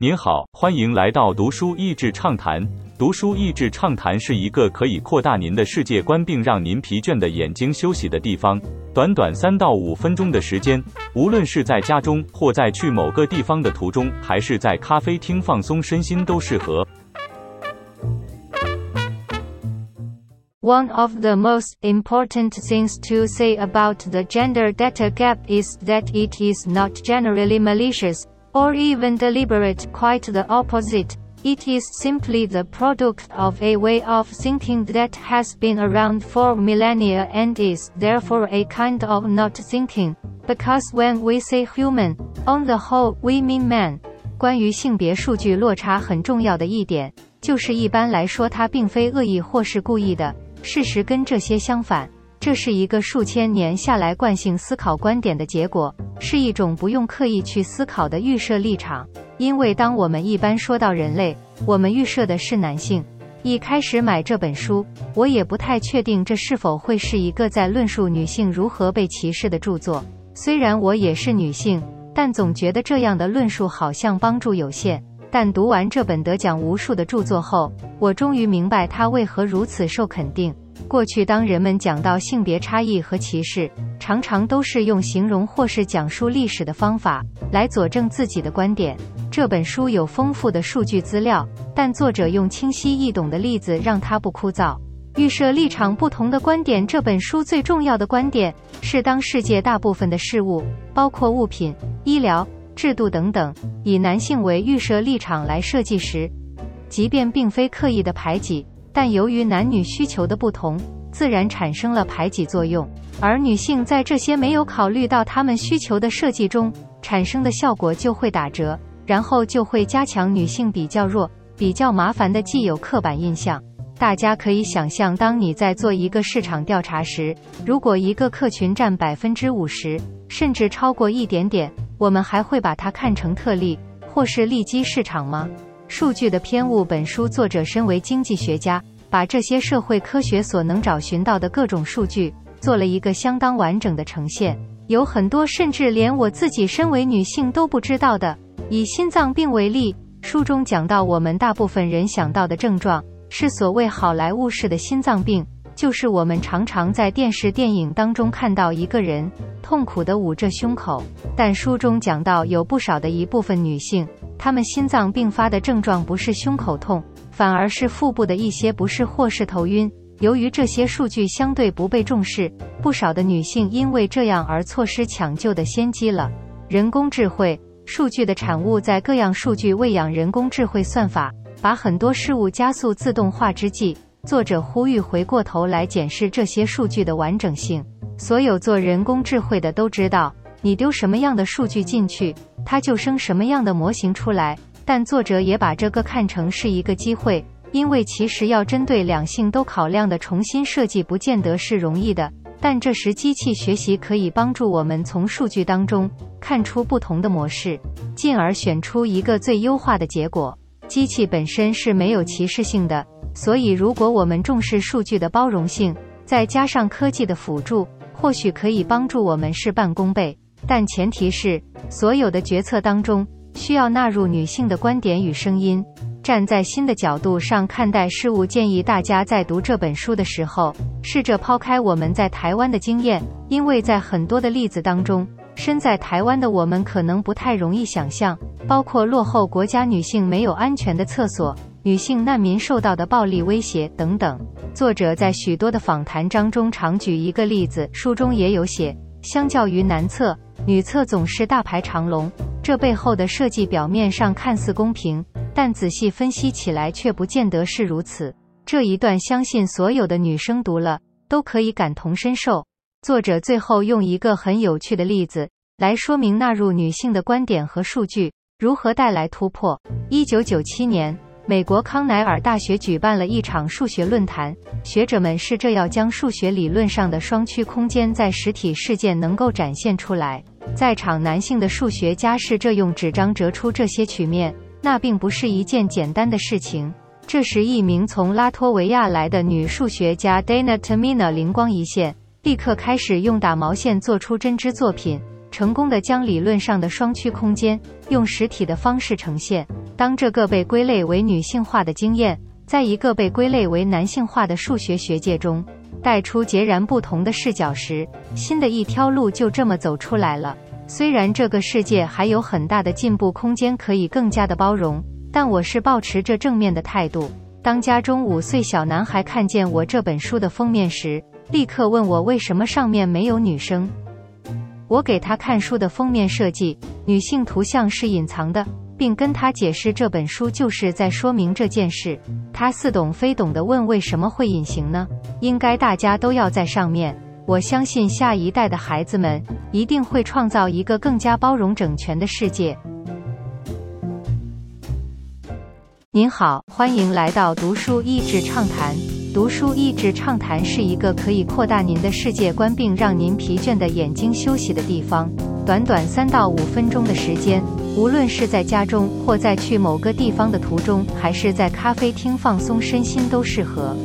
您好，欢迎来到读书益智畅谈。读书益智畅谈是一个可以扩大您的世界观，并让您疲倦的眼睛休息的地方。短短三到五分钟的时间，无论是在家中，或在去某个地方的途中，还是在咖啡厅放松身心，都适合。One of the most important things to say about the gender data gap is that it is not generally malicious. or even deliberate, quite the opposite. It is simply the product of a way of thinking that has been around for millennia and is therefore a kind of not thinking. Because when we say human, on the whole, we mean man. 关于性别数据落差很重要的一点，就是一般来说它并非恶意或是故意的。事实跟这些相反， 这是一个数千年下来惯性思考观点的结果。是一种不用刻意去思考的预设立场，因为当我们一般说到人类，我们预设的是男性。一开始买这本书，我也不太确定这是否会是一个在论述女性如何被歧视的著作。虽然我也是女性，但总觉得这样的论述好像帮助有限。但读完这本得奖无数的著作后，我终于明白它为何如此受肯定。过去，当人们讲到性别差异和歧视，常常都是用形容或是讲述历史的方法来佐证自己的观点。这本书有丰富的数据资料，但作者用清晰易懂的例子让它不枯燥。预设立场不同的观点。这本书最重要的观点是，当世界大部分的事物，包括物品、医疗、制度等等，以男性为预设立场来设计时，即便并非刻意的排挤。但由于男女需求的不同，自然产生了排挤作用，而女性在这些没有考虑到他们需求的设计中产生的效果就会打折，然后就会加强女性比较弱、比较麻烦的既有刻板印象。大家可以想象，当你在做一个市场调查时，如果一个客群占百分之五十，甚至超过一点点，我们还会把它看成特例或是利基市场吗？数据的偏误。本书作者身为经济学家，把这些社会科学所能找寻到的各种数据做了一个相当完整的呈现，有很多甚至连我自己身为女性都不知道的。以心脏病为例，书中讲到，我们大部分人想到的症状是所谓好莱坞式的心脏病，就是我们常常在电视电影当中看到一个人痛苦地捂着胸口。但书中讲到，有不少的一部分女性。他们心脏病发的症状不是胸口痛，反而是腹部的一些不适或是头晕。由于这些数据相对不被重视，不少的女性因为这样而错失抢救的先机了。人工智慧数据的产物，在各样数据喂养人工智慧算法，把很多事物加速自动化之际，作者呼吁回过头来检视这些数据的完整性。所有做人工智慧的都知道。你丢什么样的数据进去，它就生什么样的模型出来。但作者也把这个看成是一个机会，因为其实要针对两性都考量的重新设计，不见得是容易的。但这时机器学习可以帮助我们从数据当中看出不同的模式，进而选出一个最优化的结果。机器本身是没有歧视性的，所以如果我们重视数据的包容性，再加上科技的辅助，或许可以帮助我们事半功倍。但前提是，所有的决策当中需要纳入女性的观点与声音。站在新的角度上看待事物，建议大家在读这本书的时候，试着抛开我们在台湾的经验，因为在很多的例子当中，身在台湾的我们可能不太容易想象，包括落后国家女性没有安全的厕所、女性难民受到的暴力威胁等等。作者在许多的访谈当中常举一个例子，书中也有写，相较于男厕。女厕总是大排长龙，这背后的设计表面上看似公平，但仔细分析起来却不见得是如此。这一段相信所有的女生读了都可以感同身受。作者最后用一个很有趣的例子来说明纳入女性的观点和数据如何带来突破。一九九七年。美国康奈尔大学举办了一场数学论坛，学者们试着要将数学理论上的双曲空间在实体事件能够展现出来。在场男性的数学家试着用纸张折出这些曲面，那并不是一件简单的事情。这时，一名从拉脱维亚来的女数学家 Dana Tamina 灵光一现，立刻开始用打毛线做出针织作品，成功的将理论上的双曲空间用实体的方式呈现。当这个被归类为女性化的经验，在一个被归类为男性化的数学学界中，带出截然不同的视角时，新的一条路就这么走出来了。虽然这个世界还有很大的进步空间，可以更加的包容，但我是保持着正面的态度。当家中五岁小男孩看见我这本书的封面时，立刻问我为什么上面没有女生。我给他看书的封面设计，女性图像是隐藏的，并跟他解释这本书就是在说明这件事。他似懂非懂地问为什么会隐形呢？应该大家都要在上面。我相信下一代的孩子们一定会创造一个更加包容整全的世界。您好，欢迎来到读书益智畅谈。读书益智畅谈是一个可以扩大您的世界观并让您疲倦的眼睛休息的地方。短短三到五分钟的时间，无论是在家中或在去某个地方的途中，还是在咖啡厅放松身心，都适合。